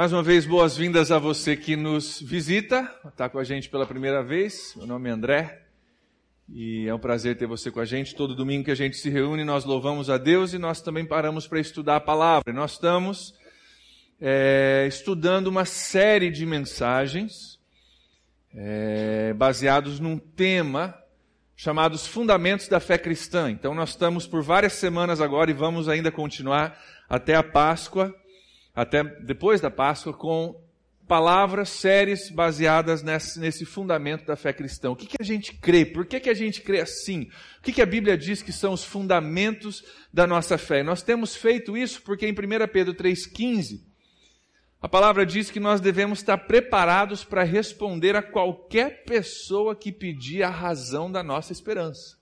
Mais uma vez, boas-vindas a você que nos visita, está com a gente pela primeira vez. Meu nome é André e é um prazer ter você com a gente. Todo domingo que a gente se reúne, nós louvamos a Deus e nós também paramos para estudar a palavra. Nós estamos é, estudando uma série de mensagens é, baseados num tema chamado Os Fundamentos da Fé Cristã. Então, nós estamos por várias semanas agora e vamos ainda continuar até a Páscoa até depois da Páscoa, com palavras sérias baseadas nesse, nesse, fundamento da fé cristã. O que, que a gente crê? Por que, que a gente crê assim? O que, que a Bíblia diz que são os fundamentos da nossa fé? Nós temos feito isso porque em 1 Pedro 3,15, a palavra diz que nós devemos estar preparados para responder a qualquer pessoa que pedir a razão da nossa esperança.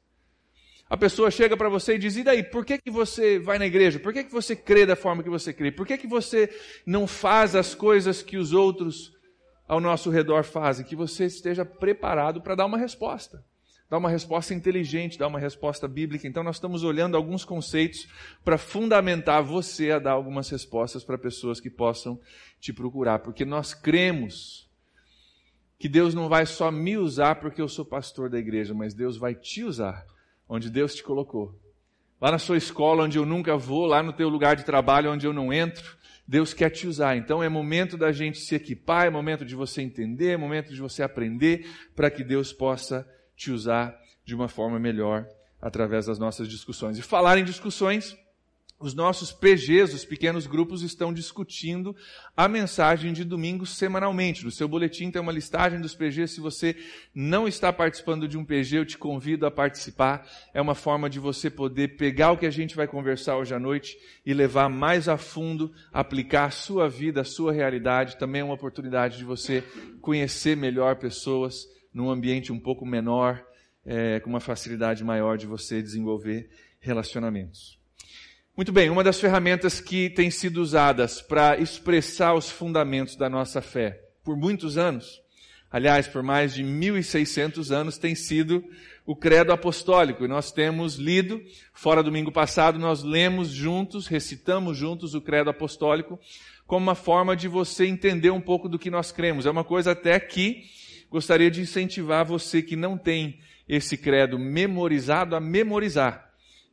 A pessoa chega para você e diz: E daí, por que, que você vai na igreja? Por que, que você crê da forma que você crê? Por que, que você não faz as coisas que os outros ao nosso redor fazem? Que você esteja preparado para dar uma resposta. Dar uma resposta inteligente, dar uma resposta bíblica. Então, nós estamos olhando alguns conceitos para fundamentar você a dar algumas respostas para pessoas que possam te procurar. Porque nós cremos que Deus não vai só me usar porque eu sou pastor da igreja, mas Deus vai te usar onde Deus te colocou. Lá na sua escola, onde eu nunca vou, lá no teu lugar de trabalho, onde eu não entro, Deus quer te usar. Então é momento da gente se equipar, é momento de você entender, é momento de você aprender, para que Deus possa te usar de uma forma melhor através das nossas discussões. E falar em discussões, os nossos PGs, os pequenos grupos, estão discutindo a mensagem de domingo semanalmente. No seu boletim tem uma listagem dos PGs. Se você não está participando de um PG, eu te convido a participar. É uma forma de você poder pegar o que a gente vai conversar hoje à noite e levar mais a fundo, aplicar a sua vida, a sua realidade. Também é uma oportunidade de você conhecer melhor pessoas num ambiente um pouco menor, é, com uma facilidade maior de você desenvolver relacionamentos. Muito bem, uma das ferramentas que tem sido usadas para expressar os fundamentos da nossa fé por muitos anos, aliás, por mais de 1600 anos, tem sido o credo apostólico. E nós temos lido, fora domingo passado, nós lemos juntos, recitamos juntos o credo apostólico, como uma forma de você entender um pouco do que nós cremos. É uma coisa até que gostaria de incentivar você que não tem esse credo memorizado a memorizar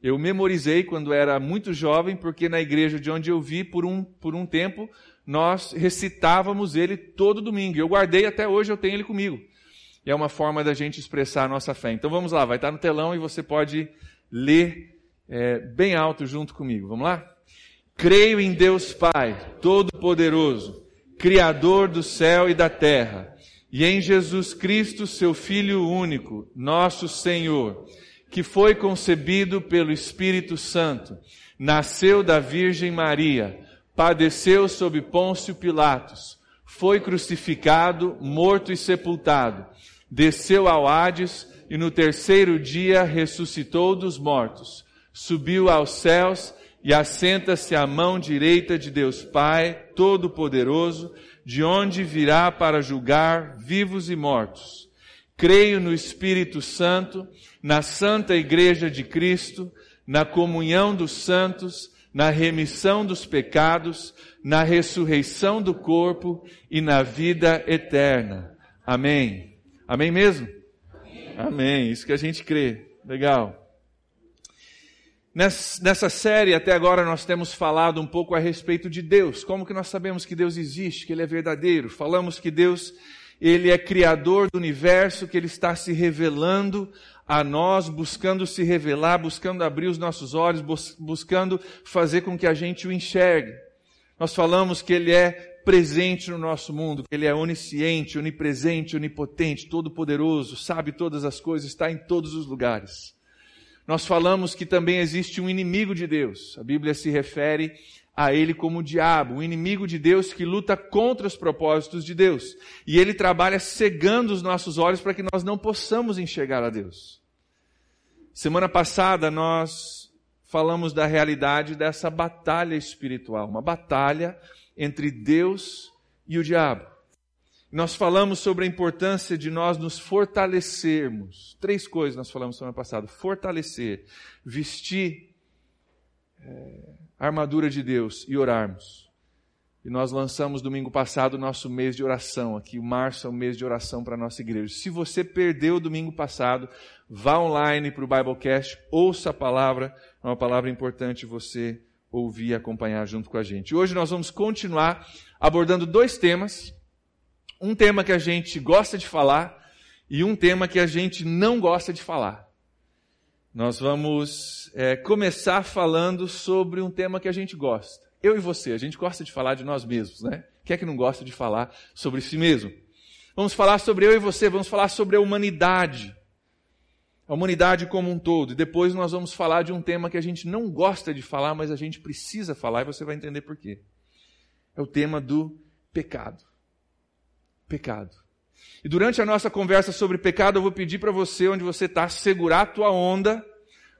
eu memorizei quando era muito jovem, porque na igreja de onde eu vi por um, por um tempo, nós recitávamos ele todo domingo. Eu guardei até hoje, eu tenho ele comigo. E é uma forma da gente expressar a nossa fé. Então vamos lá, vai estar no telão e você pode ler é, bem alto junto comigo. Vamos lá? Creio em Deus Pai, Todo-Poderoso, Criador do céu e da terra, e em Jesus Cristo, seu Filho único, nosso Senhor que foi concebido pelo Espírito Santo, nasceu da Virgem Maria, padeceu sob Pôncio Pilatos, foi crucificado, morto e sepultado, desceu ao Hades e no terceiro dia ressuscitou dos mortos, subiu aos céus e assenta-se à mão direita de Deus Pai Todo-Poderoso, de onde virá para julgar vivos e mortos. Creio no Espírito Santo, na Santa Igreja de Cristo, na comunhão dos santos, na remissão dos pecados, na ressurreição do corpo e na vida eterna. Amém. Amém mesmo? Amém. Amém. Isso que a gente crê. Legal. Nessa série, até agora, nós temos falado um pouco a respeito de Deus. Como que nós sabemos que Deus existe, que Ele é verdadeiro? Falamos que Deus, Ele é criador do universo, que Ele está se revelando a nós, buscando se revelar, buscando abrir os nossos olhos, buscando fazer com que a gente o enxergue. Nós falamos que Ele é presente no nosso mundo, que Ele é onisciente, onipresente, onipotente, todo-poderoso, sabe todas as coisas, está em todos os lugares. Nós falamos que também existe um inimigo de Deus. A Bíblia se refere a ele como o diabo, um inimigo de Deus que luta contra os propósitos de Deus. E ele trabalha cegando os nossos olhos para que nós não possamos enxergar a Deus. Semana passada nós falamos da realidade dessa batalha espiritual, uma batalha entre Deus e o diabo. Nós falamos sobre a importância de nós nos fortalecermos. Três coisas nós falamos semana passada: fortalecer, vestir. É a armadura de Deus e orarmos. E nós lançamos domingo passado o nosso mês de oração. Aqui, março é o mês de oração para a nossa igreja. Se você perdeu domingo passado, vá online para o Biblecast, ouça a palavra. É uma palavra importante você ouvir e acompanhar junto com a gente. Hoje nós vamos continuar abordando dois temas. Um tema que a gente gosta de falar e um tema que a gente não gosta de falar. Nós vamos é, começar falando sobre um tema que a gente gosta. Eu e você, a gente gosta de falar de nós mesmos, né? Quem é que não gosta de falar sobre si mesmo? Vamos falar sobre eu e você, vamos falar sobre a humanidade. A humanidade como um todo. E depois nós vamos falar de um tema que a gente não gosta de falar, mas a gente precisa falar e você vai entender por quê. É o tema do pecado. Pecado. E durante a nossa conversa sobre pecado, eu vou pedir para você, onde você está, segurar a tua onda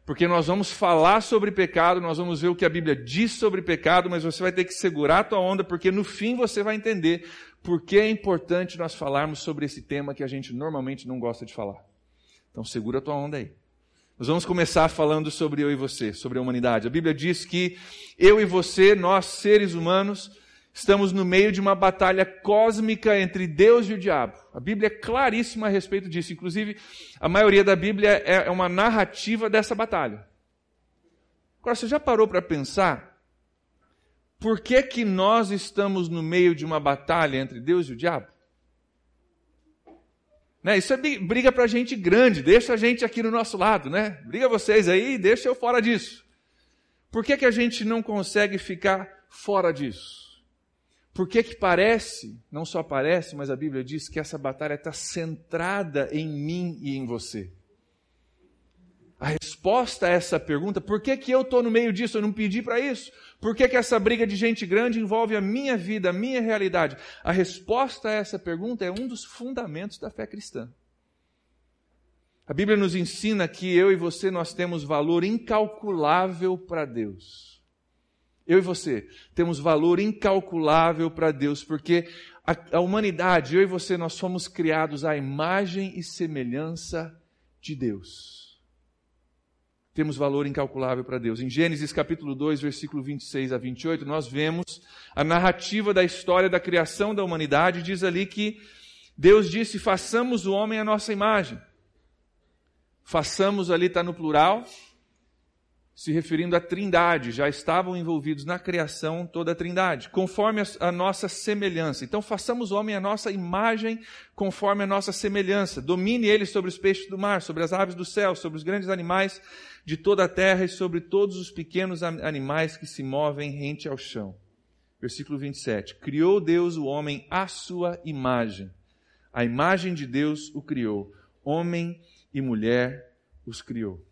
porque nós vamos falar sobre pecado, nós vamos ver o que a Bíblia diz sobre pecado, mas você vai ter que segurar a tua onda, porque no fim você vai entender por que é importante nós falarmos sobre esse tema que a gente normalmente não gosta de falar. Então segura a tua onda aí. Nós vamos começar falando sobre eu e você, sobre a humanidade. A Bíblia diz que eu e você, nós seres humanos, Estamos no meio de uma batalha cósmica entre Deus e o diabo. A Bíblia é claríssima a respeito disso. Inclusive, a maioria da Bíblia é, é uma narrativa dessa batalha. Agora, você já parou para pensar por que, que nós estamos no meio de uma batalha entre Deus e o diabo? Né? Isso é briga para gente grande, deixa a gente aqui no nosso lado, né? Briga vocês aí, deixa eu fora disso. Por que, que a gente não consegue ficar fora disso? Por que que parece, não só parece, mas a Bíblia diz que essa batalha está centrada em mim e em você? A resposta a essa pergunta, por que, que eu estou no meio disso? Eu não pedi para isso. Por que, que essa briga de gente grande envolve a minha vida, a minha realidade? A resposta a essa pergunta é um dos fundamentos da fé cristã. A Bíblia nos ensina que eu e você nós temos valor incalculável para Deus. Eu e você temos valor incalculável para Deus, porque a, a, humanidade, eu e você, nós somos criados à imagem e semelhança de Deus. Temos valor incalculável para Deus. Em Gênesis capítulo 2, versículo 26 a 28, nós vemos a narrativa da história da criação da humanidade. Diz ali que Deus disse: façamos o homem à nossa imagem. Façamos ali está no plural, se referindo à Trindade, já estavam envolvidos na criação toda a Trindade, conforme a, nossa semelhança. Então façamos o homem a nossa imagem, conforme a nossa semelhança. Domine ele sobre os peixes do mar, sobre as aves do céu, sobre os grandes animais de toda a terra e sobre todos os pequenos animais que se movem rente ao chão. Versículo 27. Criou Deus o homem à sua imagem. A imagem de Deus o criou. Homem e mulher os criou.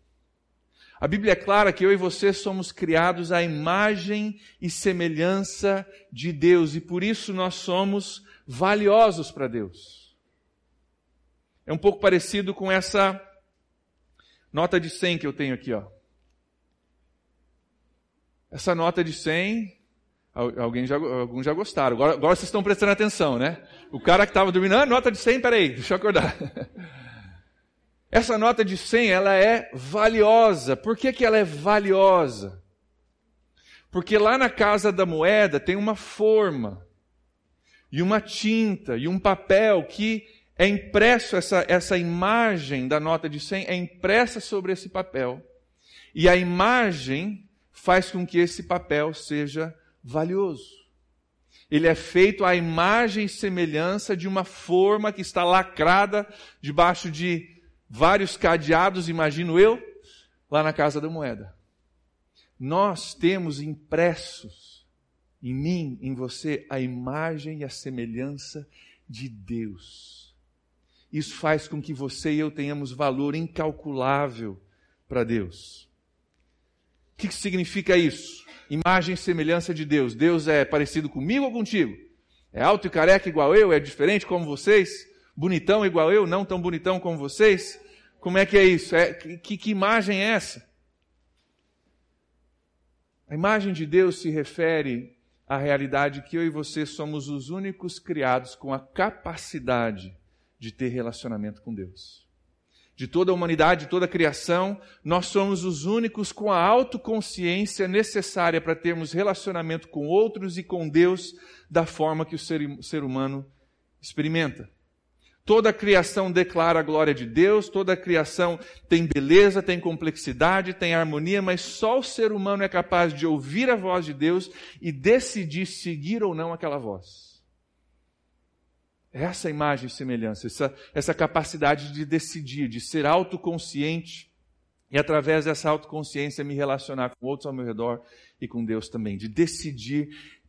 A Bíblia é clara que eu e você somos criados à imagem e semelhança de Deus e por isso nós somos valiosos para Deus. É um pouco parecido com essa nota de 100 que eu tenho aqui, ó. Essa nota de 100, alguém já, alguns já gostaram. Agora, agora vocês estão prestando atenção, né? O cara que estava dormindo, ah, nota de 100, peraí, deixa eu acordar. Essa nota de 100, ela é valiosa. Por que, que ela é valiosa? Porque lá na casa da moeda tem uma forma, e uma tinta, e um papel que é impresso, essa, essa imagem da nota de 100 é impressa sobre esse papel. E a imagem faz com que esse papel seja valioso. Ele é feito à imagem e semelhança de uma forma que está lacrada debaixo de vários cadeados, imagino eu, lá na Casa da Moeda. Nós temos impressos em mim, em você, a imagem e a semelhança de Deus. Isso faz com que você e eu tenhamos valor incalculável para Deus. O que, significa isso? Imagem e semelhança de Deus. Deus é parecido comigo ou contigo? É alto e careca igual eu? É diferente como vocês? Bonitão igual eu? Não tão bonitão como vocês? Como é que é isso? É, que, que imagem é essa? A imagem de Deus se refere à realidade que eu e você somos os únicos criados com a capacidade de ter relacionamento com Deus. de toda a humanidade, de toda a criação, nós somos os únicos com a autoconsciência necessária para termos relacionamento com outros e com Deus da forma que o ser, ser humano experimenta. Toda a criação declara a glória de Deus, toda a criação tem beleza, tem complexidade, tem harmonia, mas só o ser humano é capaz de ouvir a voz de Deus e decidir seguir ou não aquela voz. Essa imagem e semelhança, essa, essa capacidade de decidir, de ser autoconsciente e através dessa autoconsciência me relacionar com outros ao meu redor e com Deus também, de decidir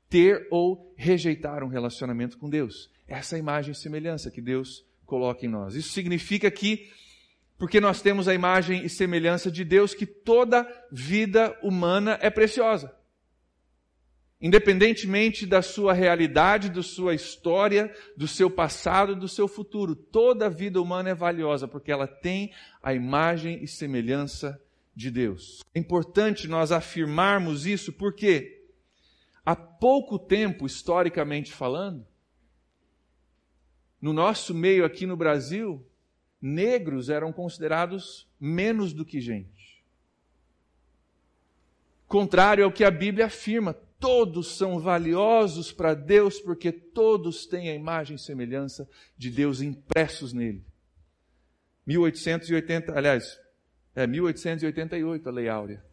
ter ou rejeitar um relacionamento com Deus. Essa imagem e semelhança que Deus coloca em nós. Isso significa que, porque nós temos a imagem e semelhança de Deus, que toda vida humana é preciosa. Independentemente da sua realidade, da sua história, do seu passado, do seu futuro, toda vida humana é valiosa porque ela tem a imagem e semelhança de Deus. É importante nós afirmarmos isso porque há pouco tempo, historicamente falando, no nosso meio aqui no Brasil, negros eram considerados menos do que gente. Contrário ao que a Bíblia afirma, todos são valiosos para Deus porque todos têm a imagem e semelhança de Deus impressos nele. 1880, aliás, é 1888 a Lei Áurea.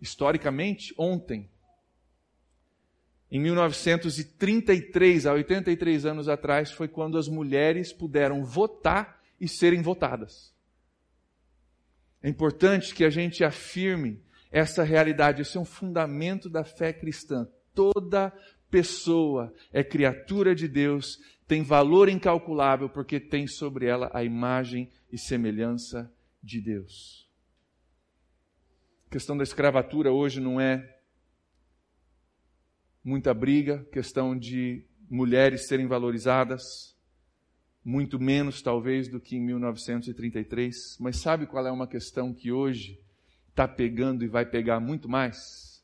Historicamente, ontem, em 1933, há 83 anos atrás, foi quando as mulheres puderam votar e serem votadas. É importante que a gente afirme essa realidade, esse é um fundamento da fé cristã. Toda pessoa é criatura de Deus, tem valor incalculável porque tem sobre ela a imagem e semelhança de Deus. A questão da escravatura hoje não é muita briga, questão de mulheres serem valorizadas, muito menos talvez do que em 1933. Mas sabe qual é uma questão que hoje está pegando e vai pegar muito mais?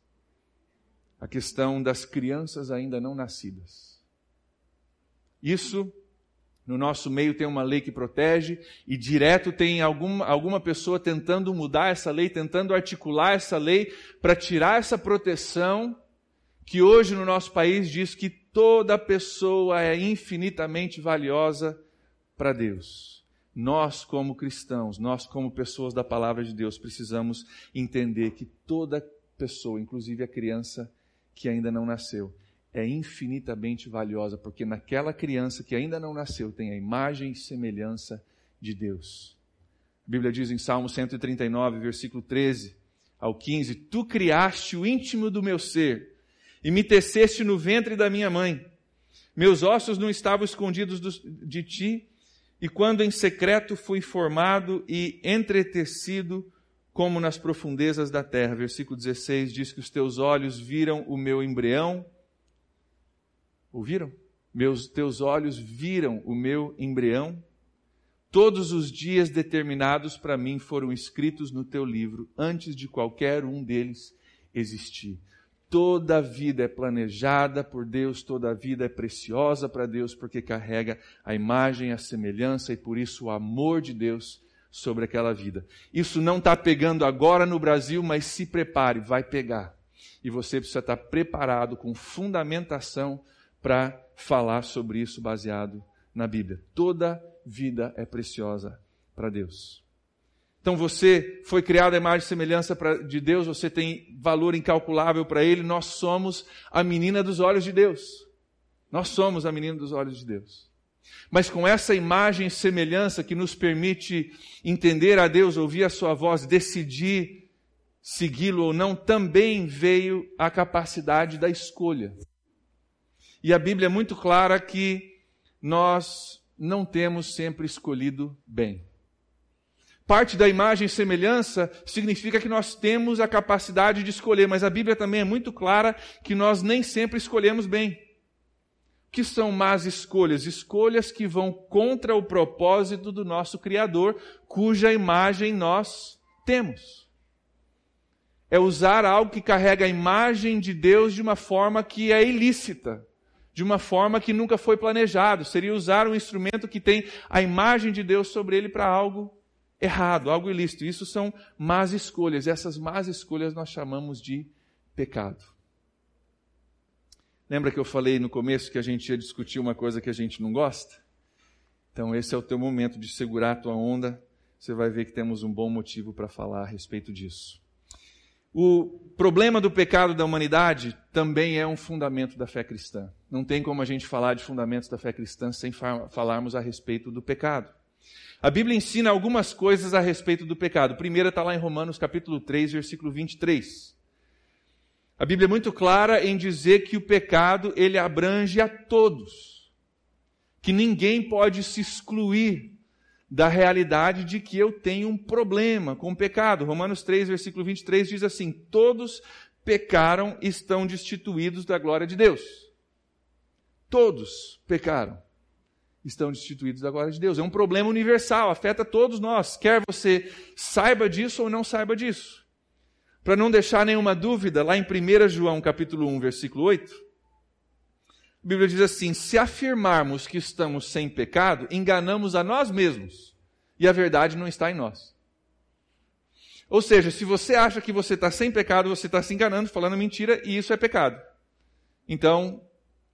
A questão das crianças ainda não nascidas. Isso no nosso meio tem uma lei que protege e direto tem alguma, alguma pessoa tentando mudar essa lei, tentando articular essa lei para tirar essa proteção que hoje no nosso país diz que toda pessoa é infinitamente valiosa para Deus. Nós, como cristãos, nós, como pessoas da palavra de Deus, precisamos entender que toda pessoa, inclusive a criança que ainda não nasceu, é infinitamente valiosa, porque naquela criança que ainda não nasceu tem a imagem e semelhança de Deus. A Bíblia diz em Salmo 139, versículo 13 ao 15: Tu criaste o íntimo do meu ser e me teceste no ventre da minha mãe. Meus ossos não estavam escondidos de ti, e quando em secreto fui formado e entretecido como nas profundezas da terra. Versículo 16 diz que os teus olhos viram o meu embrião. Ouviram? Meus teus olhos viram o meu embrião. Todos os dias determinados para mim foram escritos no teu livro, antes de qualquer um deles existir. Toda vida é planejada por Deus, toda vida é preciosa para Deus, porque carrega a imagem, a semelhança e por isso o amor de Deus sobre aquela vida. Isso não está pegando agora no Brasil, mas se prepare, vai pegar. E você precisa estar preparado com fundamentação para falar sobre isso baseado na Bíblia. Toda vida é preciosa para Deus. Então você foi criado à imagem e semelhança de Deus, você tem valor incalculável para Ele. Nós somos a menina dos olhos de Deus. Nós somos a menina dos olhos de Deus. Mas com essa imagem e semelhança que nos permite entender a Deus, ouvir a Sua voz, decidir segui-lo ou não, também veio a capacidade da escolha. E a Bíblia é muito clara que nós não temos sempre escolhido bem. Parte da imagem e semelhança significa que nós temos a capacidade de escolher, mas a Bíblia também é muito clara que nós nem sempre escolhemos bem. O que são más escolhas? Escolhas que vão contra o propósito do nosso Criador, cuja imagem nós temos. É usar algo que carrega a imagem de Deus de uma forma que é ilícita, de uma forma que nunca foi planejado. Seria usar um instrumento que tem a imagem de Deus sobre ele para algo errado, algo ilícito. Isso são más escolhas. Essas más escolhas nós chamamos de pecado. Lembra que eu falei no começo que a gente ia discutir uma coisa que a gente não gosta? Então esse é o teu momento de segurar a tua onda. Você vai ver que temos um bom motivo para falar a respeito disso. O problema do pecado da humanidade também é um fundamento da fé cristã. Não tem como a gente falar de fundamentos da fé cristã sem falarmos a respeito do pecado. A Bíblia ensina algumas coisas a respeito do pecado. Primeira está lá em Romanos capítulo 3, versículo 23. A Bíblia é muito clara em dizer que o pecado ele abrange a todos. Que ninguém pode se excluir da realidade de que eu tenho um problema com o pecado. Romanos 3, versículo 23 diz assim: Todos pecaram e estão destituídos da glória de Deus. Todos pecaram. Estão destituídos da glória de Deus. É um problema universal, afeta todos nós, quer você saiba disso ou não saiba disso. Para não deixar nenhuma dúvida, lá em 1 João capítulo 1, versículo 8, a Bíblia diz assim: se afirmarmos que estamos sem pecado, enganamos a nós mesmos, e a verdade não está em nós. Ou seja, se você acha que você está sem pecado, você está se enganando, falando mentira, e isso é pecado. Então,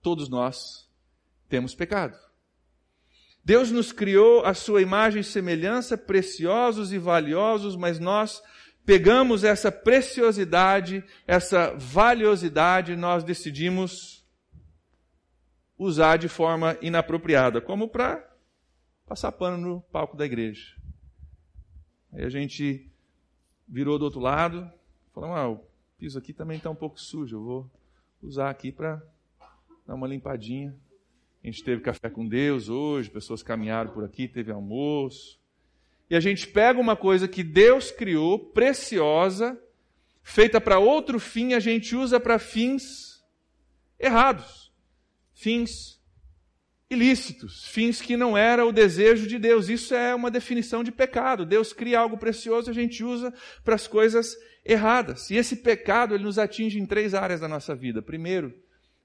todos nós temos pecado. Deus nos criou a sua imagem e semelhança, preciosos e valiosos, mas nós pegamos essa preciosidade, essa valiosidade, nós decidimos usar de forma inapropriada, como para passar pano no palco da igreja. Aí a gente virou do outro lado, falou: ah, o piso aqui também está um pouco sujo, eu vou usar aqui para dar uma limpadinha. A gente teve café com Deus hoje, pessoas caminharam por aqui, teve almoço e a gente pega uma coisa que Deus criou, preciosa, feita para outro fim, a gente usa para fins errados, fins ilícitos, fins que não era o desejo de Deus. Isso é uma definição de pecado. Deus cria algo precioso, a gente usa para as coisas erradas. E esse pecado ele nos atinge em três áreas da nossa vida. Primeiro,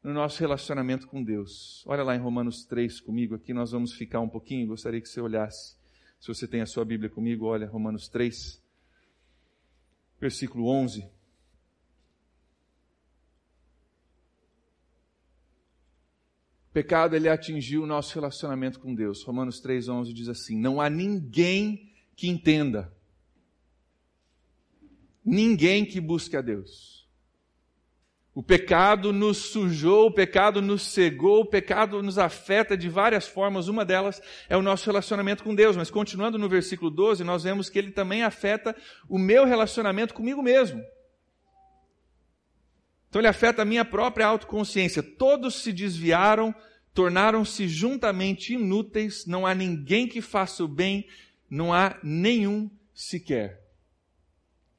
no nosso relacionamento com Deus. Olha lá em Romanos 3 comigo, aqui nós vamos ficar um pouquinho, gostaria que você olhasse. Se você tem a sua Bíblia comigo, olha Romanos 3, versículo 11. O pecado ele atingiu o nosso relacionamento com Deus. Romanos 3:11 diz assim: Não há ninguém que entenda. Ninguém que busque a Deus. O pecado nos sujou, o pecado nos cegou, o pecado nos afeta de várias formas. Uma delas é o nosso relacionamento com Deus. Mas continuando no versículo 12, nós vemos que ele também afeta o meu relacionamento comigo mesmo. Então ele afeta a minha própria autoconsciência. Todos se desviaram, tornaram-se juntamente inúteis, não há ninguém que faça o bem, não há nenhum sequer.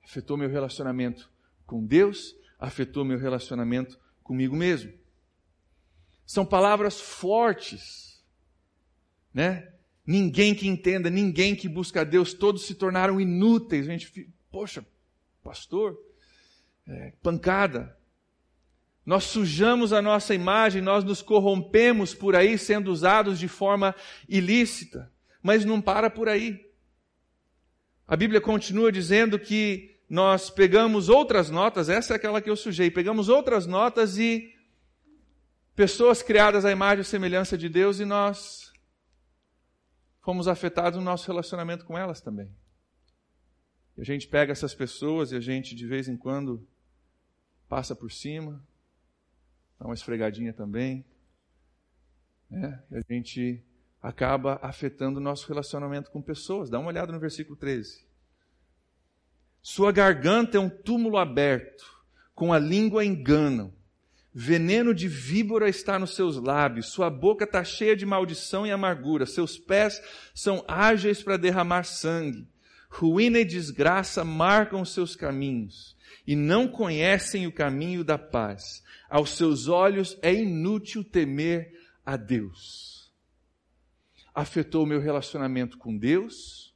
Afetou meu relacionamento com Deus afetou meu relacionamento comigo mesmo. São palavras fortes, né? Ninguém que entenda, ninguém que busca a Deus, todos se tornaram inúteis. A gente, poxa, pastor, é, pancada. Nós sujamos a nossa imagem, nós nos corrompemos por aí, sendo usados de forma ilícita. Mas não para por aí. A Bíblia continua dizendo que nós pegamos outras notas, essa é aquela que eu sujei, pegamos outras notas e pessoas criadas à imagem e semelhança de Deus e nós fomos afetados no nosso relacionamento com elas também. E a gente pega essas pessoas e a gente de vez em quando passa por cima, dá uma esfregadinha também, né? e a gente acaba afetando o nosso relacionamento com pessoas. Dá uma olhada no versículo 13. Sua garganta é um túmulo aberto, com a língua enganam. Veneno de víbora está nos seus lábios, sua boca está cheia de maldição e amargura, seus pés são ágeis para derramar sangue. Ruína e desgraça marcam seus caminhos, e não conhecem o caminho da paz. Aos seus olhos é inútil temer a Deus. Afetou o meu relacionamento com Deus,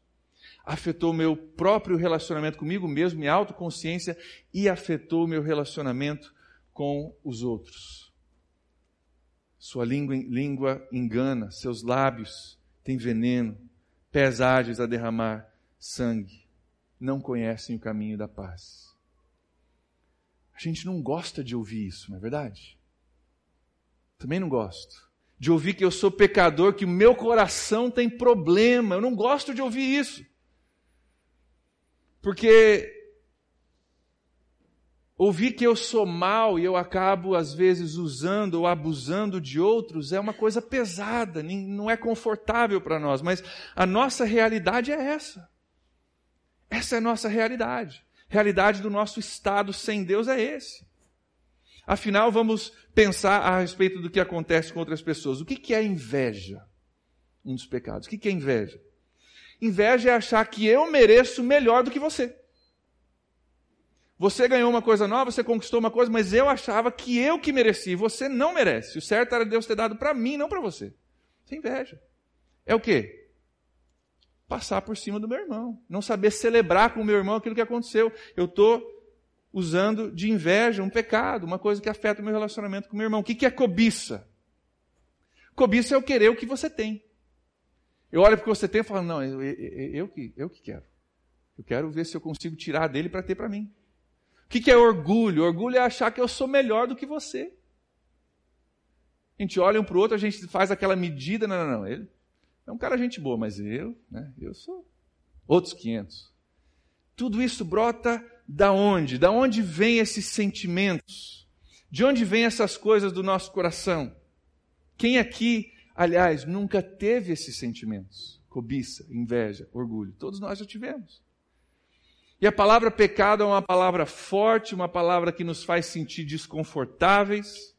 afetou meu próprio relacionamento comigo mesmo, minha autoconsciência e afetou meu relacionamento com os outros. Sua língua, língua engana, seus lábios têm veneno, pés ágeis a derramar sangue. Não conhecem o caminho da paz. A gente não gosta de ouvir isso, não é verdade? Também não gosto. De ouvir que eu sou pecador, que o meu coração tem problema. Eu não gosto de ouvir isso. Porque ouvir que eu sou mal e eu acabo, às vezes, usando ou abusando de outros é uma coisa pesada, não é confortável para nós, mas a nossa realidade é essa. Essa é a nossa realidade. Realidade do nosso estado sem Deus é esse. Afinal, vamos pensar a respeito do que acontece com outras pessoas. O que é inveja? Um dos pecados. O que é inveja? Inveja é achar que eu mereço melhor do que você. Você ganhou uma coisa nova, você conquistou uma coisa, mas eu achava que eu que mereci, você não merece. O certo era Deus ter dado para mim, não para você. Isso é inveja. É o quê? Passar por cima do meu irmão. Não saber celebrar com o meu irmão aquilo que aconteceu. Eu estou usando de inveja um pecado, uma coisa que afeta o meu relacionamento com o meu irmão. O que é cobiça? Cobiça é eu querer o que você tem. Eu olho para o que você tem e falo, não, eu, eu, eu, que, eu que quero. Eu quero ver se eu consigo tirar dele para ter para mim. O que, que é orgulho? Orgulho é achar que eu sou melhor do que você. A gente olha um para o outro, a gente faz aquela medida, não, não, não, ele é um cara gente boa, mas eu, né, eu sou outros 500. Tudo isso brota da onde? Da onde vem esses sentimentos? De onde vêm essas coisas do nosso coração? Quem aqui aliás, nunca teve esses sentimentos: cobiça, inveja, orgulho. Todos nós já tivemos. E a palavra pecado é uma palavra forte, uma palavra que nos faz sentir desconfortáveis.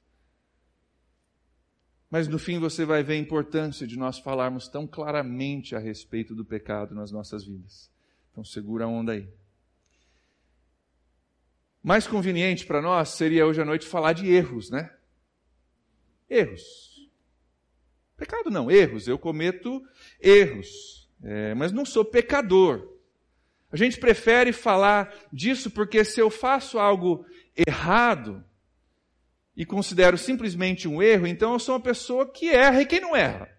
Mas no fim você vai ver a importância de nós falarmos tão claramente a respeito do pecado nas nossas vidas. Então segura a onda aí. Mais conveniente para nós seria hoje à noite falar de erros, né? Erros. Pecado não, erros. Eu cometo erros, é, mas não sou pecador. A gente prefere falar disso porque se eu faço algo errado e considero simplesmente um erro, então eu sou uma pessoa que erra e quem não erra.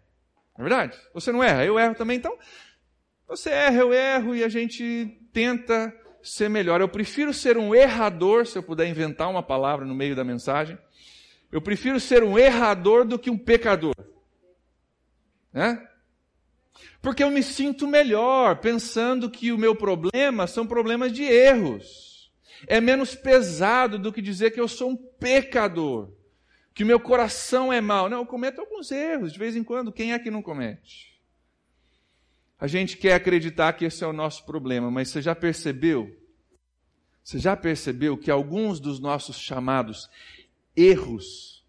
Não é verdade? Você não erra, eu erro também, então você erra, eu erro e a gente tenta ser melhor. Eu prefiro ser um errador, se eu puder inventar uma palavra no meio da mensagem. Eu prefiro ser um errador do que um pecador. Né? Porque eu me sinto melhor pensando que o meu problema são problemas de erros. É menos pesado do que dizer que eu sou um pecador, que o meu coração é mau. Não, eu cometo alguns erros de vez em quando. Quem é que não comete? A gente quer acreditar que esse é o nosso problema, mas você já percebeu? Você já percebeu que alguns dos nossos chamados erros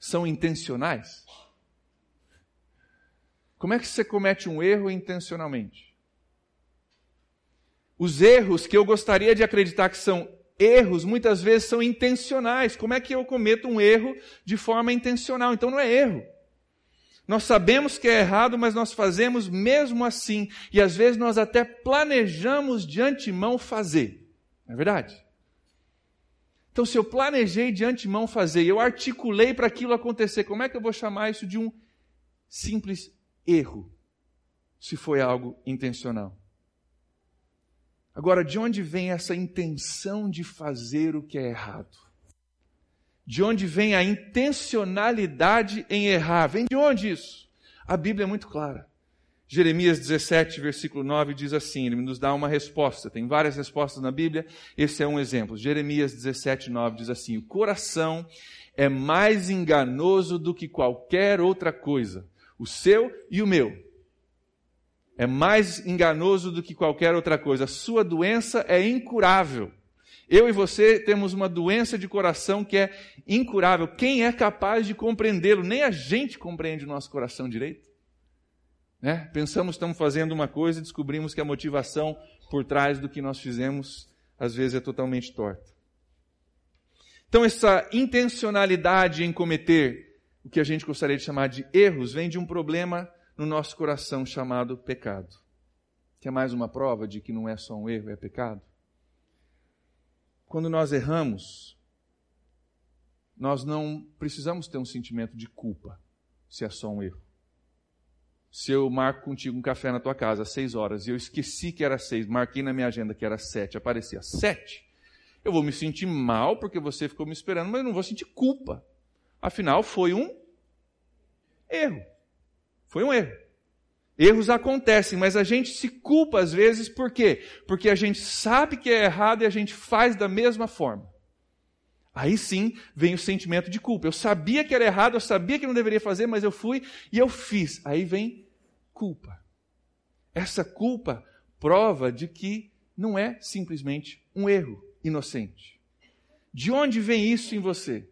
são intencionais? Como é que você comete um erro intencionalmente? Os erros que eu gostaria de acreditar que são erros, muitas vezes são intencionais. Como é que eu cometo um erro de forma intencional? Então não é erro. Nós sabemos que é errado, mas nós fazemos mesmo assim. E às vezes nós até planejamos de antemão fazer. Não é verdade? Então, se eu planejei de antemão fazer eu articulei para aquilo acontecer, como é que eu vou chamar isso de um simples erro, se foi algo intencional. Agora, de onde vem essa intenção de fazer o que é errado? De onde vem a intencionalidade em errar? Vem de onde isso? A Bíblia é muito clara. Jeremias 17, versículo 9 diz assim: ele nos dá uma resposta. Tem várias respostas na Bíblia, esse é um exemplo. Jeremias 17, 9 diz assim: O coração é mais enganoso do que qualquer outra coisa o seu e o meu. É mais enganoso do que qualquer outra coisa. A sua doença é incurável. Eu e você temos uma doença de coração que é incurável. Quem é capaz de compreendê-lo? Nem a gente compreende o nosso coração direito. Né? Pensamos estamos fazendo uma coisa e descobrimos que a motivação por trás do que nós fizemos às vezes é totalmente torta. Então, essa intencionalidade em cometer o que a gente gostaria de chamar de erros vem de um problema no nosso coração chamado pecado. Que é mais uma prova de que não é só um erro, é pecado. Quando nós erramos, nós não precisamos ter um sentimento de culpa se é só um erro. Se eu marco contigo um café na tua casa às seis horas e eu esqueci que era seis, marquei na minha agenda que era sete, aparecia sete, eu vou me sentir mal porque você ficou me esperando, mas eu não vou sentir culpa. Afinal, foi um erro. Foi um erro. Erros acontecem, mas a gente se culpa às vezes por quê? Porque a gente sabe que é errado e a gente faz da mesma forma. Aí sim vem o sentimento de culpa. Eu sabia que era errado, eu sabia que não deveria fazer, mas eu fui e eu fiz. Aí vem culpa. Essa culpa prova de que não é simplesmente um erro inocente. De onde vem isso em você?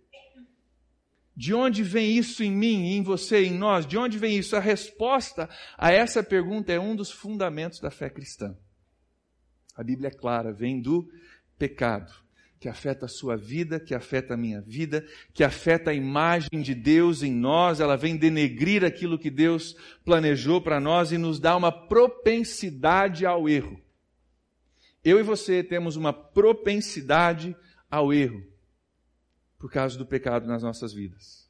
De onde vem isso em mim, em você, em nós? De onde vem isso? A resposta a essa pergunta é um dos fundamentos da fé cristã. A Bíblia é clara, vem do pecado, que afeta a sua vida, que afeta a minha vida, que afeta a imagem de Deus em nós, ela vem denegrir aquilo que Deus planejou para nós e nos dá uma propensidade ao erro. Eu e você temos uma propensidade ao erro por causa do pecado nas nossas vidas.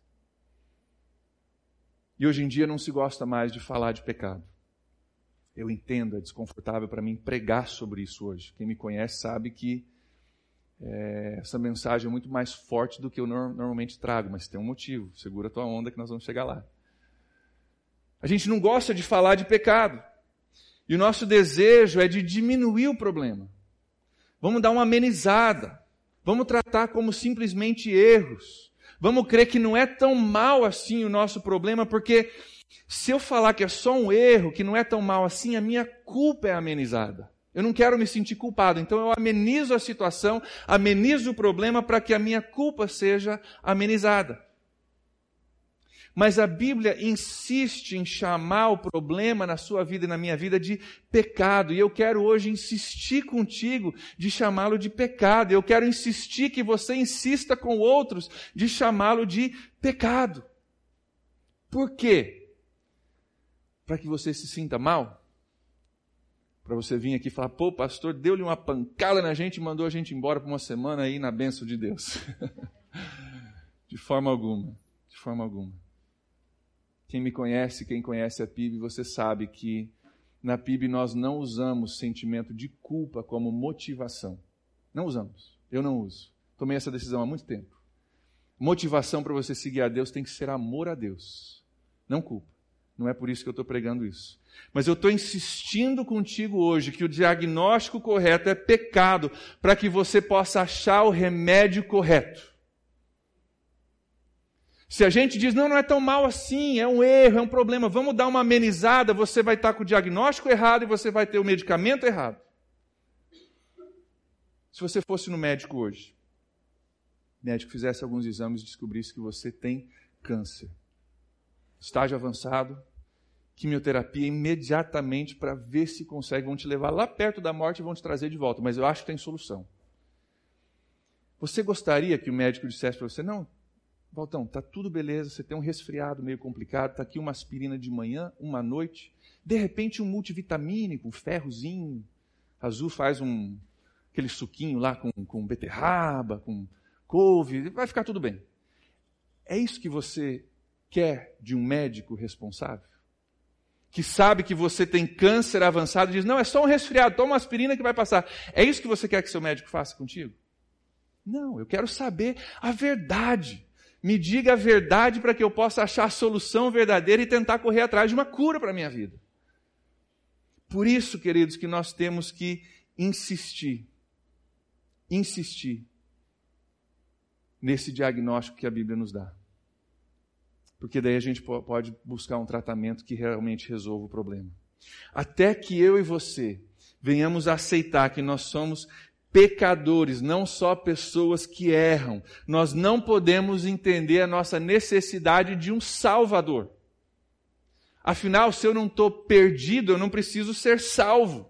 E hoje em dia não se gosta mais de falar de pecado. Eu entendo, é desconfortável para mim pregar sobre isso hoje. Quem me conhece sabe que é, essa mensagem é muito mais forte do que eu normalmente trago, mas tem um motivo. Segura tua onda que nós vamos chegar lá. A gente não gosta de falar de pecado. E o nosso desejo é de diminuir o problema. Vamos dar uma amenizada. Vamos tratar como simplesmente erros. Vamos crer que não é tão mal assim o nosso problema, porque se eu falar que é só um erro, que não é tão mal assim, a minha culpa é amenizada. Eu não quero me sentir culpado, então eu amenizo a situação, amenizo o problema para que a minha culpa seja amenizada. Mas a Bíblia insiste em chamar o problema na sua vida e na minha vida de pecado. E eu quero hoje insistir contigo de chamá-lo de pecado. Eu quero insistir que você insista com outros de chamá-lo de pecado. Por quê? Para que você se sinta mal? Para você vir aqui e falar, pô, pastor, deu-lhe uma pancada na gente e mandou a gente embora por uma semana aí na bênção de Deus. de forma alguma. De forma alguma. Quem me conhece, quem conhece a PIB, você sabe que na PIB nós não usamos sentimento de culpa como motivação. Não usamos. Eu não uso. Tomei essa decisão há muito tempo. Motivação para você seguir a Deus tem que ser amor a Deus, não culpa. Não é por isso que eu estou pregando isso. Mas eu estou insistindo contigo hoje que o diagnóstico correto é pecado, para que você possa achar o remédio correto. Se a gente diz, não, não é tão mal assim, é um erro, é um problema, vamos dar uma amenizada, você vai estar com o diagnóstico errado e você vai ter o medicamento errado. Se você fosse no médico hoje, o médico fizesse alguns exames e descobrisse que você tem câncer, estágio avançado, quimioterapia imediatamente para ver se consegue, vão te levar lá perto da morte e vão te trazer de volta, mas eu acho que tem solução. Você gostaria que o médico dissesse para você, não, Valtão, tá tudo beleza, você tem um resfriado meio complicado, tá aqui uma aspirina de manhã, uma noite, de repente um multivitamínico, um ferrozinho, Azul faz um aquele suquinho lá com, com beterraba, com couve, vai ficar tudo bem. É isso que você quer de um médico responsável? Que sabe que você tem câncer avançado e diz: não, é só um resfriado, toma uma aspirina que vai passar. É isso que você quer que seu médico faça contigo? Não, eu quero saber a verdade. Me diga a verdade para que eu possa achar a solução verdadeira e tentar correr atrás de uma cura para a minha vida. Por isso, queridos, que nós temos que insistir, insistir nesse diagnóstico que a Bíblia nos dá. Porque daí a gente pode buscar um tratamento que realmente resolva o problema. Até que eu e você venhamos a aceitar que nós somos pecadores, não só pessoas que erram. Nós não podemos entender a nossa necessidade de um Salvador. Afinal, se eu não estou perdido, eu não preciso ser salvo.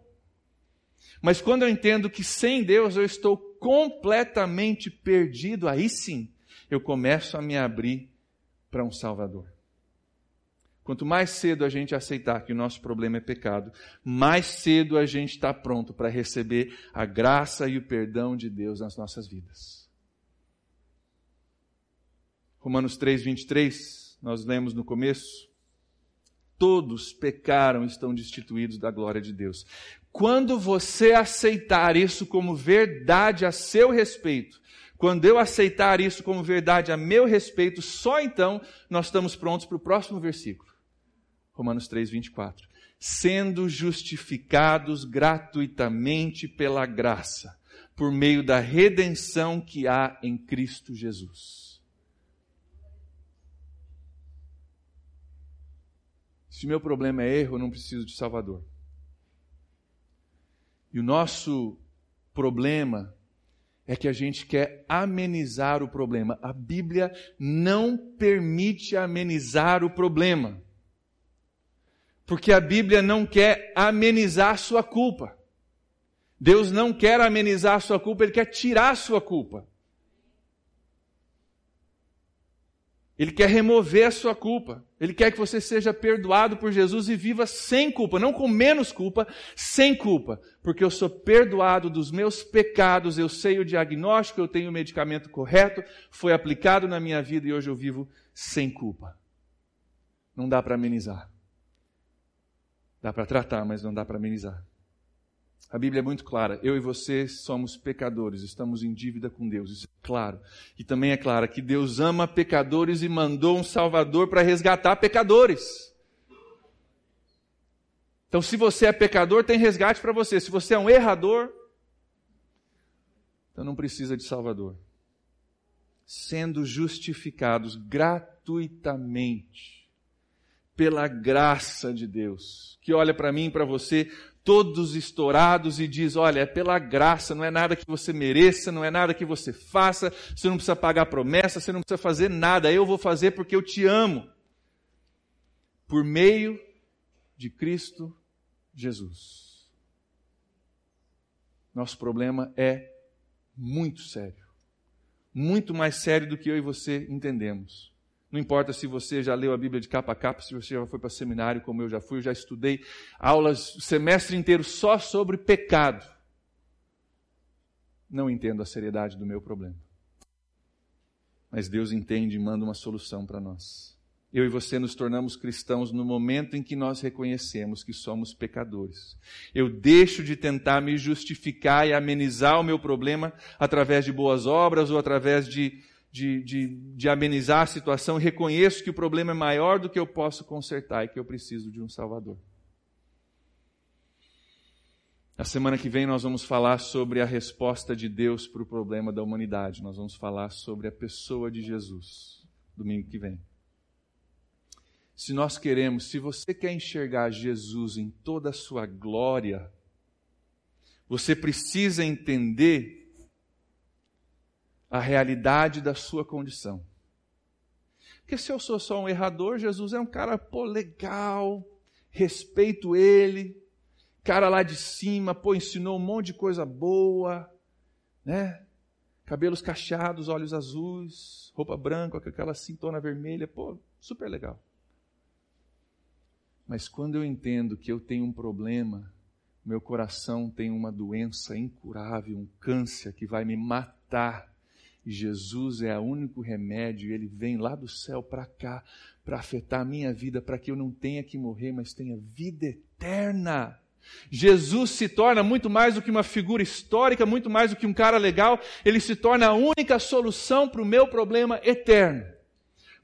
Mas quando eu entendo que sem Deus eu estou completamente perdido, aí sim eu começo a me abrir para um Salvador. Quanto mais cedo a gente aceitar que o nosso problema é pecado, mais cedo a gente está pronto para receber a graça e o perdão de Deus nas nossas vidas. Romanos 3, 23, nós lemos no começo. Todos pecaram e estão destituídos da glória de Deus. Quando você aceitar isso como verdade a seu respeito, quando eu aceitar isso como verdade a meu respeito, só então nós estamos prontos para o próximo versículo. Romanos 3, 24. Sendo justificados gratuitamente pela graça, por meio da redenção que há em Cristo Jesus. Se meu problema é erro, eu não preciso de Salvador. E o nosso problema é que a gente quer amenizar o problema. A Bíblia não permite amenizar o problema. Porque a Bíblia não quer amenizar sua culpa. Deus não quer amenizar sua culpa, Ele quer tirar sua culpa. Ele quer remover a sua culpa. Ele quer que você seja perdoado por Jesus e viva sem culpa, não com menos culpa, sem culpa. Porque eu sou perdoado dos meus pecados, eu sei o diagnóstico, eu tenho o medicamento correto, foi aplicado na minha vida e hoje eu vivo sem culpa. Não dá para amenizar. Dá para tratar, mas não dá para amenizar. A Bíblia é muito clara. Eu e você somos pecadores, estamos em dívida com Deus, isso é claro. E também é claro que Deus ama pecadores e mandou um Salvador para resgatar pecadores. Então, se você é pecador, tem resgate para você. Se você é um errador, então não precisa de Salvador. Sendo justificados gratuitamente pela graça de Deus, que olha para mim e para você todos estourados e diz: Olha, é pela graça, não é nada que você mereça, não é nada que você faça, você não precisa pagar promessa, você não precisa fazer nada, eu vou fazer porque eu te amo. Por meio de Cristo Jesus. Nosso problema é muito sério. Muito mais sério do que eu e você entendemos. Não importa se você já leu a Bíblia de capa a capa, se você já foi para seminário, como eu já fui, eu já estudei aulas o semestre inteiro só sobre pecado. Não entendo a seriedade do meu problema. Mas Deus entende e manda uma solução para nós. Eu e você nos tornamos cristãos no momento em que nós reconhecemos que somos pecadores. Eu deixo de tentar me justificar e amenizar o meu problema através de boas obras ou através de de, de, de amenizar a situação, reconheço que o problema é maior do que eu posso consertar e que eu preciso de um Salvador. Na semana que vem nós vamos falar sobre a resposta de Deus para o problema da humanidade. Nós vamos falar sobre a pessoa de Jesus. Domingo que vem. Se nós queremos, se você quer enxergar Jesus em toda a sua glória, você precisa entender a realidade da sua condição. Porque se eu sou só um errador, Jesus é um cara, pô, legal, respeito ele, cara lá de cima, pô, ensinou um monte de coisa boa, né? Cabelos cacheados, olhos azuis, roupa branca com aquela cintona vermelha, pô, super legal. Mas quando eu entendo que eu tenho um problema, meu coração tem uma doença incurável, um câncer que vai me matar, Jesus é o único remédio, ele vem lá do céu para cá para afetar a minha vida, para que eu não tenha que morrer, mas tenha vida eterna. Jesus se torna muito mais do que uma figura histórica, muito mais do que um cara legal, ele se torna a única solução para o meu problema eterno.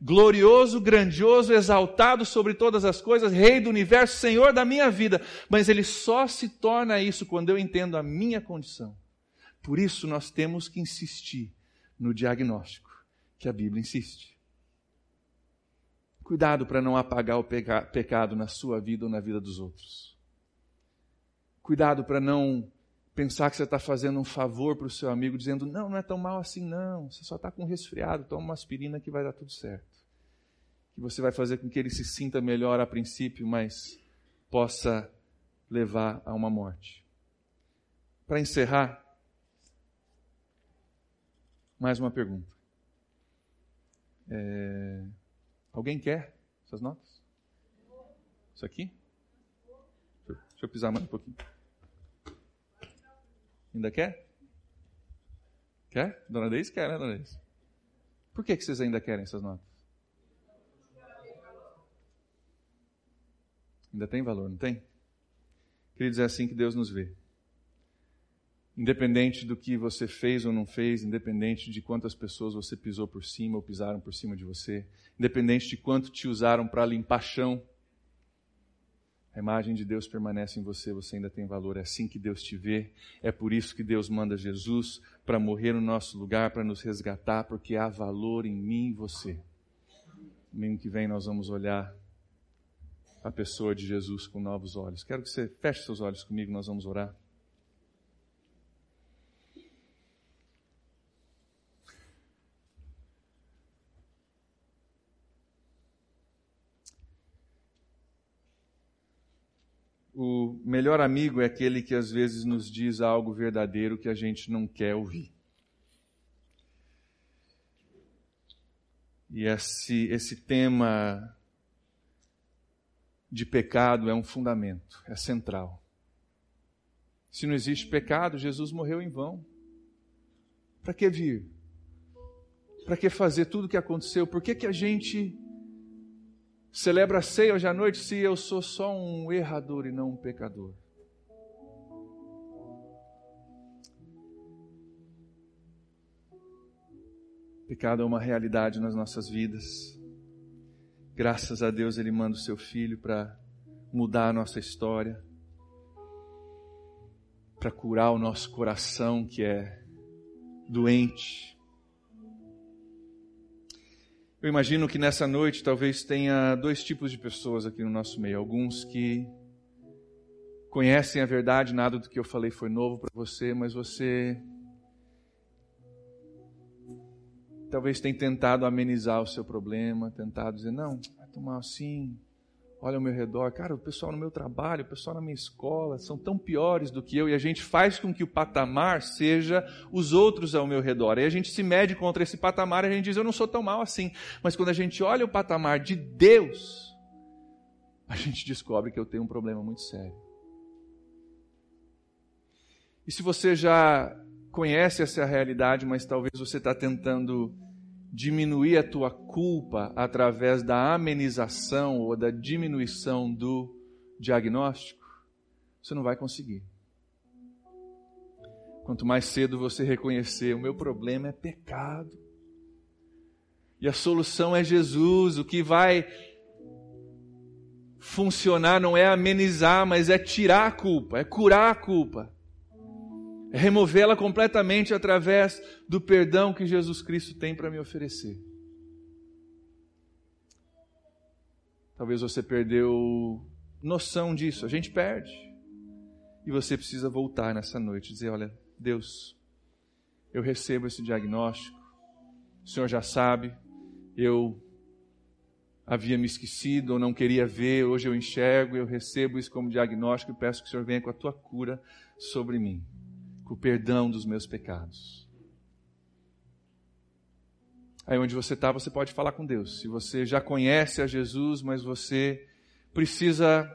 Glorioso, grandioso, exaltado sobre todas as coisas, Rei do universo, Senhor da minha vida. Mas ele só se torna isso quando eu entendo a minha condição. Por isso nós temos que insistir no diagnóstico que a Bíblia insiste. Cuidado para não apagar o peca pecado na sua vida ou na vida dos outros. Cuidado para não pensar que você está fazendo um favor para o seu amigo, dizendo: não, não é tão mal assim, não. Você só está com resfriado, toma uma aspirina que vai dar tudo certo. Que você vai fazer com que ele se sinta melhor a princípio, mas possa levar a uma morte. Para encerrar, mais uma pergunta. É... Alguém quer essas notas? Isso aqui? Deixa eu, pisar mais um pouquinho. Ainda quer? Quer? Dona Deise quer, né, Dona Deise? Por que, que vocês ainda querem essas notas? Ainda tem valor, não tem? Queridos, é assim que Deus nos vê. Independente do que você fez ou não fez, independente de quantas pessoas você pisou por cima ou pisaram por cima de você, independente de quanto te usaram para limpar chão, a imagem de Deus permanece em você, você ainda tem valor. É assim que Deus te vê. É por isso que Deus manda Jesus para morrer no nosso lugar, para nos resgatar, porque há valor em mim e você. Domingo que vem nós vamos olhar a pessoa de Jesus com novos olhos. Quero que você feche seus olhos comigo, nós vamos orar. O melhor amigo é aquele que às vezes nos diz algo verdadeiro que a gente não quer ouvir. E esse, esse tema de pecado é um fundamento, é central. Se não existe pecado, Jesus morreu em vão. Para que vir? Para que fazer tudo o que aconteceu? Por que, que a gente celebra a ceia hoje à noite se eu sou só um errador e não um pecador? Pecado é uma realidade nas nossas vidas. Graças a Deus Ele manda o seu filho para mudar a nossa história, para curar o nosso coração que é doente, eu imagino que nessa noite talvez tenha dois tipos de pessoas aqui no nosso meio. Alguns que conhecem a verdade, nada do que eu falei foi novo para você, mas você talvez tenha tentado amenizar o seu problema, tentado dizer, não, vai tomar assim, olha ao meu redor, cara, o pessoal no meu trabalho, o pessoal na minha escola são tão piores do que eu e a gente faz com que o patamar seja os outros ao meu redor. E a gente se mede contra esse patamar e a gente diz, eu não sou tão mal assim. Mas quando a gente olha o patamar de Deus, a gente descobre que eu tenho um problema muito sério. E se você já conhece essa realidade, mas talvez você está tentando diminuir a tua culpa através da amenização ou da diminuição do diagnóstico, você não vai conseguir. Quanto mais cedo você reconhecer, o meu problema é pecado. E a solução é Jesus. O que vai funcionar não é amenizar, mas é tirar a culpa, é curar a culpa é removê-la completamente através do perdão que Jesus Cristo tem para me oferecer. Talvez você perdeu noção disso, a gente perde. E você precisa voltar nessa noite e dizer: Olha, Deus, eu recebo esse diagnóstico, o Senhor já sabe, eu havia me esquecido ou não queria ver, hoje eu enxergo, eu recebo isso como diagnóstico e peço que o Senhor venha com a tua cura sobre mim com o perdão dos meus pecados. Aí onde você está, você pode falar com Deus. Se você já conhece a Jesus, mas você precisa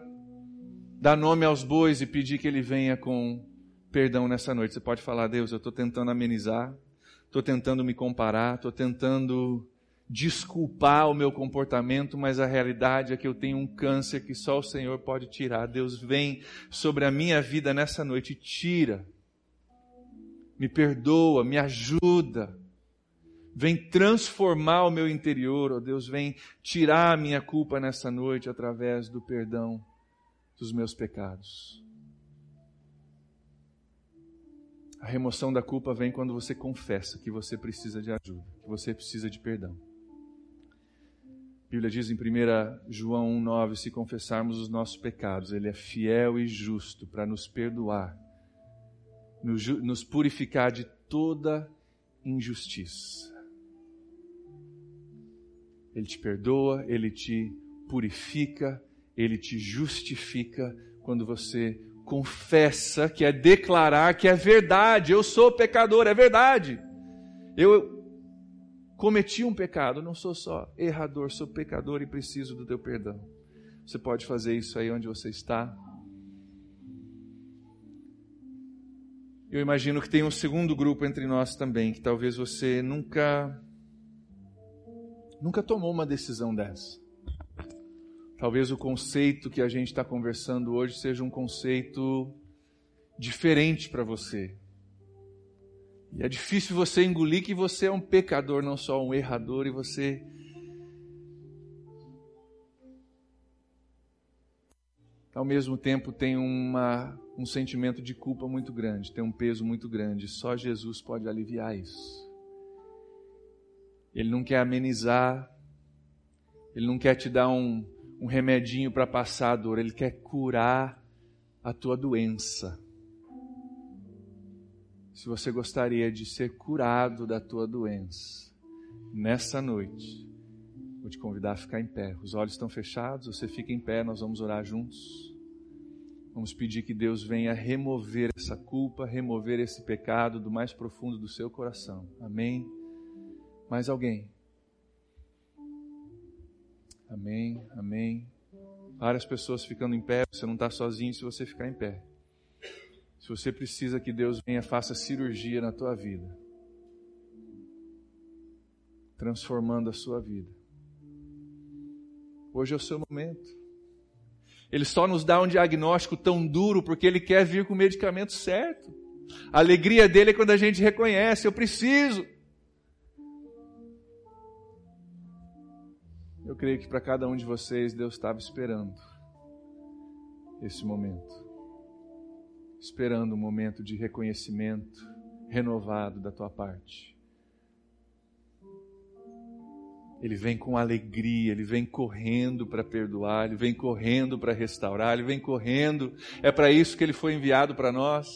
dar nome aos bois e pedir que ele venha com perdão nessa noite, você pode falar: Deus, eu estou tentando amenizar, estou tentando me comparar, estou tentando desculpar o meu comportamento, mas a realidade é que eu tenho um câncer que só o Senhor pode tirar. Deus vem sobre a minha vida nessa noite tira me perdoa, me ajuda. Vem transformar o meu interior, ó oh Deus, vem tirar a minha culpa nessa noite através do perdão dos meus pecados. A remoção da culpa vem quando você confessa que você precisa de ajuda, que você precisa de perdão. A Bíblia diz em 1 João 1,9: se confessarmos os nossos pecados, Ele é fiel e justo para nos perdoar nos purificar de toda injustiça. Ele te perdoa, ele te purifica, ele te justifica quando você confessa, que é declarar que é verdade. Eu sou pecador, é verdade. Eu cometi um pecado, não sou só errador, sou pecador e preciso do teu perdão. Você pode fazer isso aí onde você está. Eu imagino que tem um segundo grupo entre nós também, que talvez você nunca nunca tomou uma decisão dessa. Talvez o conceito que a gente está conversando hoje seja um conceito diferente para você. E é difícil você engolir que você é um pecador, não só um errador, e você. Ao mesmo tempo tem uma, um sentimento de culpa muito grande, tem um peso muito grande. Só Jesus pode aliviar isso. Ele não quer amenizar, ele não quer te dar um, um remedinho para passar a dor, ele quer curar a tua doença. Se você gostaria de ser curado da tua doença, nessa noite, vou te convidar a ficar em pé. Os olhos estão fechados, você fica em pé, nós vamos orar juntos. Vamos pedir que Deus venha remover essa culpa, remover esse pecado do mais profundo do seu coração. Amém. Mais alguém? Amém, amém. Várias pessoas ficando em pé, você não está sozinho se você ficar em pé. Se você precisa que Deus venha, faça cirurgia na tua vida, transformando a sua vida. Hoje é o seu momento. Ele só nos dá um diagnóstico tão duro porque ele quer vir com o medicamento certo. A alegria dele é quando a gente reconhece: eu preciso. Eu creio que para cada um de vocês Deus estava esperando esse momento. Esperando um momento de reconhecimento renovado da tua parte. Ele vem com alegria, ele vem correndo para perdoar, ele vem correndo para restaurar, ele vem correndo. É para isso que ele foi enviado para nós.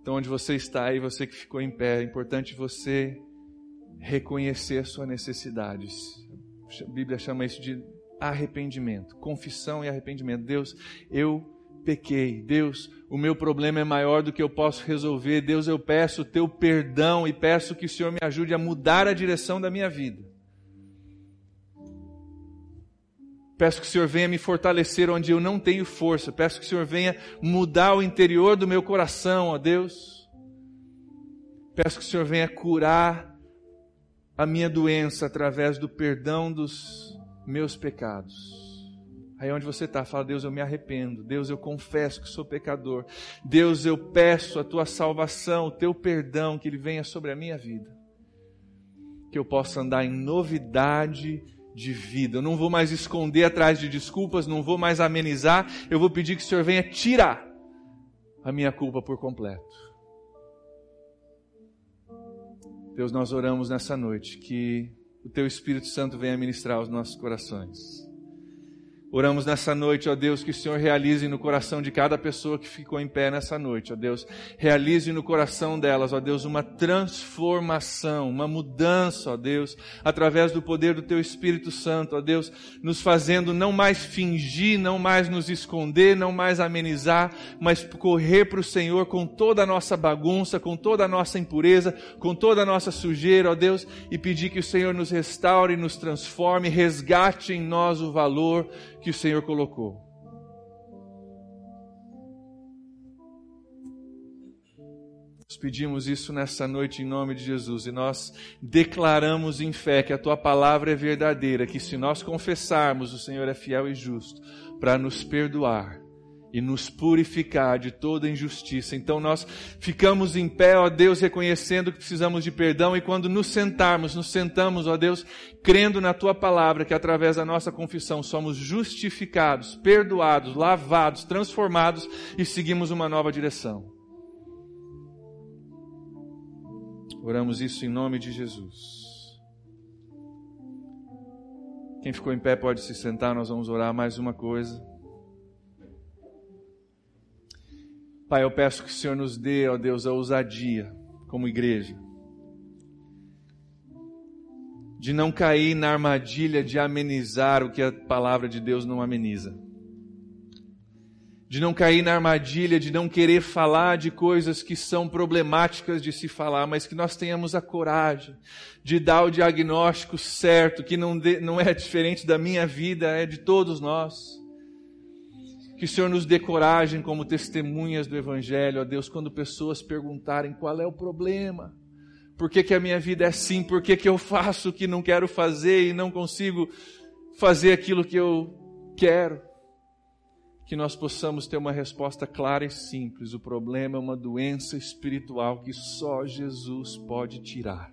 Então, onde você está aí, você que ficou em pé, é importante você reconhecer a sua necessidade. A Bíblia chama isso de arrependimento, confissão e arrependimento. Deus, eu pequei. Deus, o meu problema é maior do que eu posso resolver. Deus, eu peço o teu perdão e peço que o Senhor me ajude a mudar a direção da minha vida. Peço que o Senhor venha me fortalecer onde eu não tenho força. Peço que o Senhor venha mudar o interior do meu coração, ó Deus. Peço que o Senhor venha curar a minha doença através do perdão dos meus pecados. Aí onde você está, fala, Deus, eu me arrependo. Deus, eu confesso que sou pecador. Deus, eu peço a tua salvação, o teu perdão, que ele venha sobre a minha vida. Que eu possa andar em novidade de vida. Eu não vou mais esconder atrás de desculpas, não vou mais amenizar. Eu vou pedir que o Senhor venha tirar a minha culpa por completo. Deus, nós oramos nessa noite que o Teu Espírito Santo venha ministrar os nossos corações. Oramos nessa noite, ó Deus, que o Senhor realize no coração de cada pessoa que ficou em pé nessa noite, ó Deus. Realize no coração delas, ó Deus, uma transformação, uma mudança, ó Deus, através do poder do Teu Espírito Santo, ó Deus, nos fazendo não mais fingir, não mais nos esconder, não mais amenizar, mas correr para o Senhor com toda a nossa bagunça, com toda a nossa impureza, com toda a nossa sujeira, ó Deus, e pedir que o Senhor nos restaure, nos transforme, resgate em nós o valor que o Senhor colocou. Nós pedimos isso nessa noite em nome de Jesus e nós declaramos em fé que a tua palavra é verdadeira, que se nós confessarmos, o Senhor é fiel e justo para nos perdoar e nos purificar de toda injustiça. Então nós ficamos em pé, ó Deus, reconhecendo que precisamos de perdão e quando nos sentarmos, nos sentamos, ó Deus, crendo na tua palavra que através da nossa confissão somos justificados, perdoados, lavados, transformados e seguimos uma nova direção. Oramos isso em nome de Jesus. Quem ficou em pé pode se sentar, nós vamos orar mais uma coisa. Pai, eu peço que o Senhor nos dê, ó Deus, a ousadia como igreja, de não cair na armadilha de amenizar o que a palavra de Deus não ameniza, de não cair na armadilha de não querer falar de coisas que são problemáticas de se falar, mas que nós tenhamos a coragem de dar o diagnóstico certo, que não, de, não é diferente da minha vida, é de todos nós que o Senhor nos dê coragem como testemunhas do Evangelho, ó Deus, quando pessoas perguntarem qual é o problema, Por que, que a minha vida é assim? Por que, que eu faço o que não quero fazer e não consigo fazer aquilo que eu quero? Que nós possamos ter uma resposta clara e simples. O problema é uma doença espiritual que só Jesus pode tirar.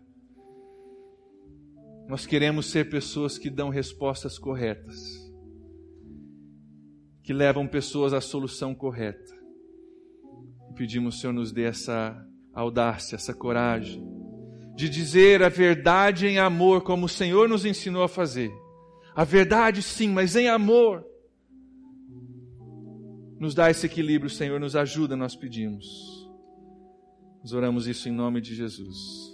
Nós queremos ser pessoas que dão respostas corretas, que levam pessoas à solução correta. Pedimos, Senhor, nos dê essa audácia, essa coragem de dizer a verdade em amor, como o Senhor nos ensinou a fazer. A verdade, sim, mas em amor. Nos dá esse equilíbrio, Senhor, nos ajuda, nós pedimos. Nós oramos isso em nome de Jesus.